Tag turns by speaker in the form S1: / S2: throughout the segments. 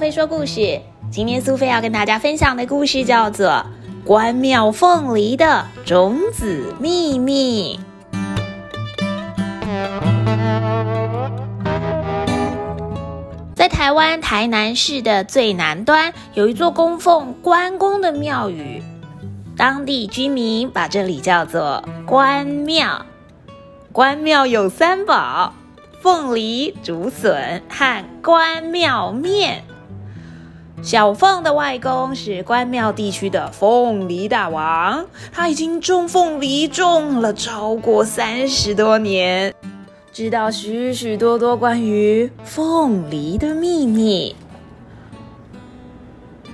S1: 苏菲说故事。今天苏菲要跟大家分享的故事叫做《关庙凤梨的种子秘密》。在台湾台南市的最南端，有一座供奉关公的庙宇，当地居民把这里叫做关庙。关庙有三宝。凤梨、竹笋和关庙面。小凤的外公是关庙地区的凤梨大王，他已经种凤梨种了超过三十多年，知道许许多多关于凤梨的秘密。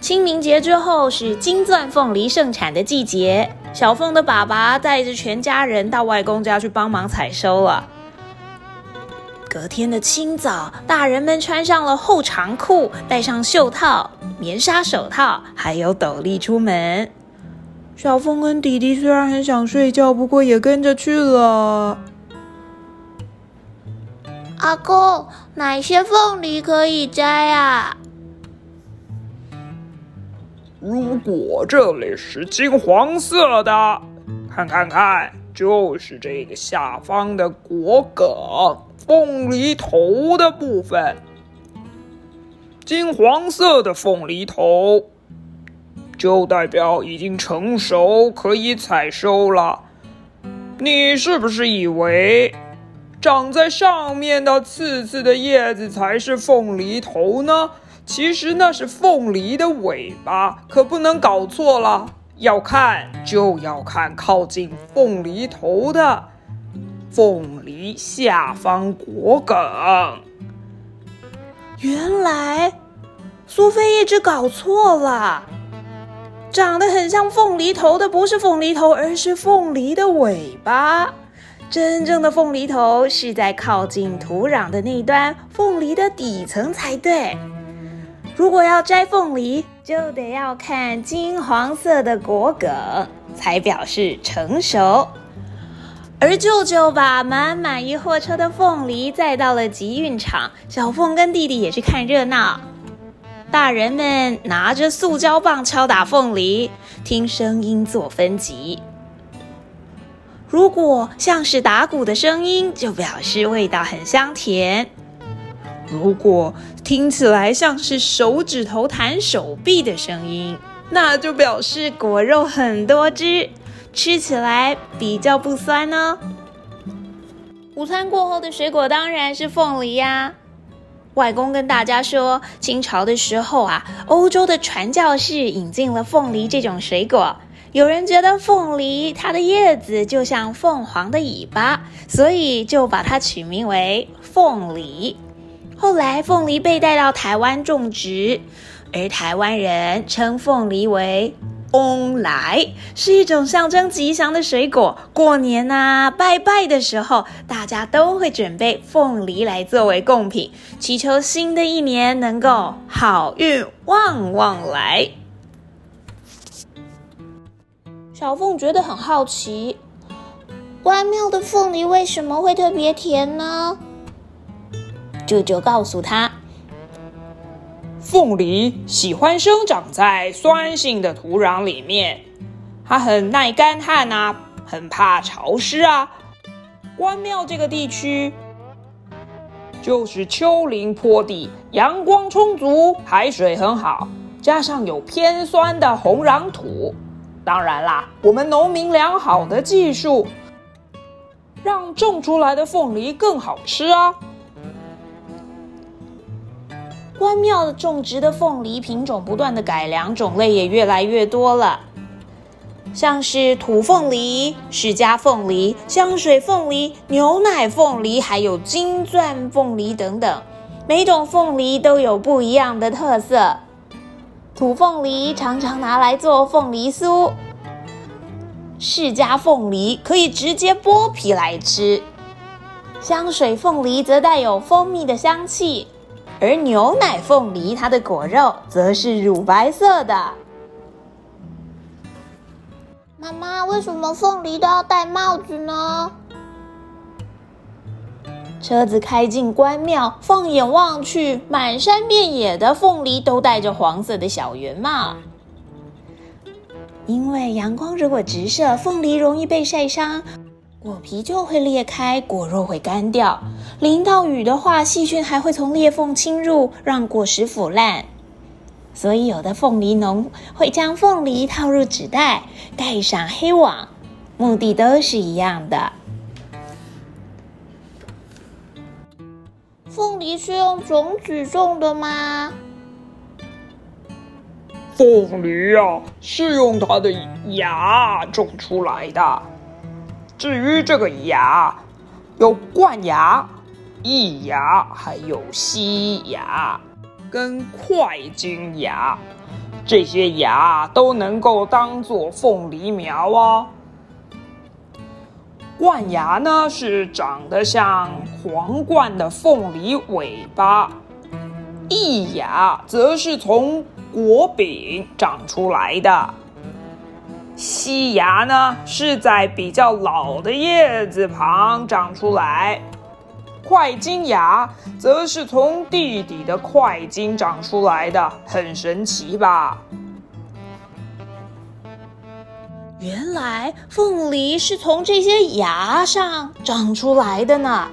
S1: 清明节之后是金钻凤梨盛产的季节，小凤的爸爸带着全家人到外公家去帮忙采收了。隔天的清早，大人们穿上了厚长裤，戴上袖套、棉纱手套，还有斗笠出门。小凤跟弟弟虽然很想睡觉，不过也跟着去了。
S2: 阿公，哪些凤梨可以摘啊？
S3: 如果这里是金黄色的，看看看，就是这个下方的果梗。凤梨头的部分，金黄色的凤梨头，就代表已经成熟，可以采收了。你是不是以为长在上面的刺刺的叶子才是凤梨头呢？其实那是凤梨的尾巴，可不能搞错了。要看就要看靠近凤梨头的。凤梨下方果梗，
S1: 原来苏菲一直搞错了。长得很像凤梨头的不是凤梨头，而是凤梨的尾巴。真正的凤梨头是在靠近土壤的那端，凤梨的底层才对。如果要摘凤梨，就得要看金黄色的果梗，才表示成熟。而舅舅把满满一货车的凤梨载到了集运场，小凤跟弟弟也去看热闹。大人们拿着塑胶棒敲打凤梨，听声音做分级。如果像是打鼓的声音，就表示味道很香甜；如果听起来像是手指头弹手臂的声音，那就表示果肉很多汁。吃起来比较不酸呢。午餐过后的水果当然是凤梨呀。外公跟大家说，清朝的时候啊，欧洲的传教士引进了凤梨这种水果。有人觉得凤梨它的叶子就像凤凰的尾巴，所以就把它取名为凤梨。后来凤梨被带到台湾种植，而台湾人称凤梨为。翁来是一种象征吉祥的水果，过年呐拜拜的时候，大家都会准备凤梨来作为贡品，祈求新的一年能够好运旺旺来。小凤觉得很好奇，
S2: 关庙的凤梨为什么会特别甜呢？
S1: 舅舅告诉他。
S3: 凤梨喜欢生长在酸性的土壤里面，它很耐干旱啊，很怕潮湿啊。关庙这个地区就是丘陵坡地，阳光充足，海水很好，加上有偏酸的红壤土，当然啦，我们农民良好的技术，让种出来的凤梨更好吃啊。
S1: 关庙种植的凤梨品种不断的改良，种类也越来越多了，像是土凤梨、释迦凤梨、香水凤梨、牛奶凤梨，还有金钻凤梨等等。每种凤梨都有不一样的特色。土凤梨常常拿来做凤梨酥，释迦凤梨可以直接剥皮来吃，香水凤梨则带有蜂蜜的香气。而牛奶凤梨，它的果肉则是乳白色的。
S2: 妈妈，为什么凤梨都要戴帽子呢？
S1: 车子开进关庙，放眼望去，满山遍野的凤梨都戴着黄色的小圆帽。因为阳光如果直射，凤梨容易被晒伤，果皮就会裂开，果肉会干掉。淋到雨的话，细菌还会从裂缝侵入，让果实腐烂。所以，有的凤梨农会将凤梨套入纸袋，盖上黑网，目的都是一样的。
S2: 凤梨是用种子种的吗？
S3: 凤梨呀，是用它的芽种出来的。至于这个芽，有冠芽、异芽，还有西芽跟块茎芽，这些芽都能够当做凤梨苗哦。冠芽呢，是长得像皇冠的凤梨尾巴；翼芽则是从果柄长出来的，西芽呢是在比较老的叶子旁长出来，块茎芽则是从地底的块茎长出来的，很神奇吧？
S1: 原来凤梨是从这些芽上长出来的呢。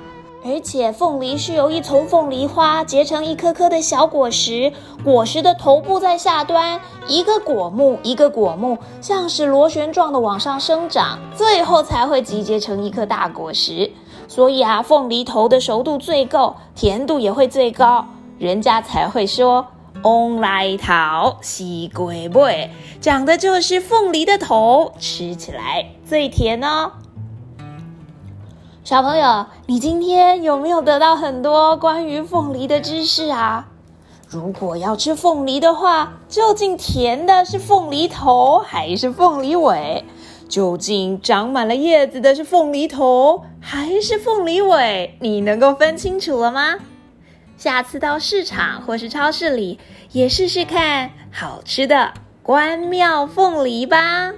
S1: 而且凤梨是由一丛凤梨花结成一颗颗的小果实，果实的头部在下端，一个果木一个果木，像是螺旋状的往上生长，最后才会集结成一颗大果实。所以啊，凤梨头的熟度最够，甜度也会最高，人家才会说“翁来桃西归味”，讲的就是凤梨的头，吃起来最甜哦。小朋友，你今天有没有得到很多关于凤梨的知识啊？如果要吃凤梨的话，究竟甜的是凤梨头还是凤梨尾？究竟长满了叶子的是凤梨头还是凤梨尾？你能够分清楚了吗？下次到市场或是超市里也试试看好吃的关庙凤梨吧。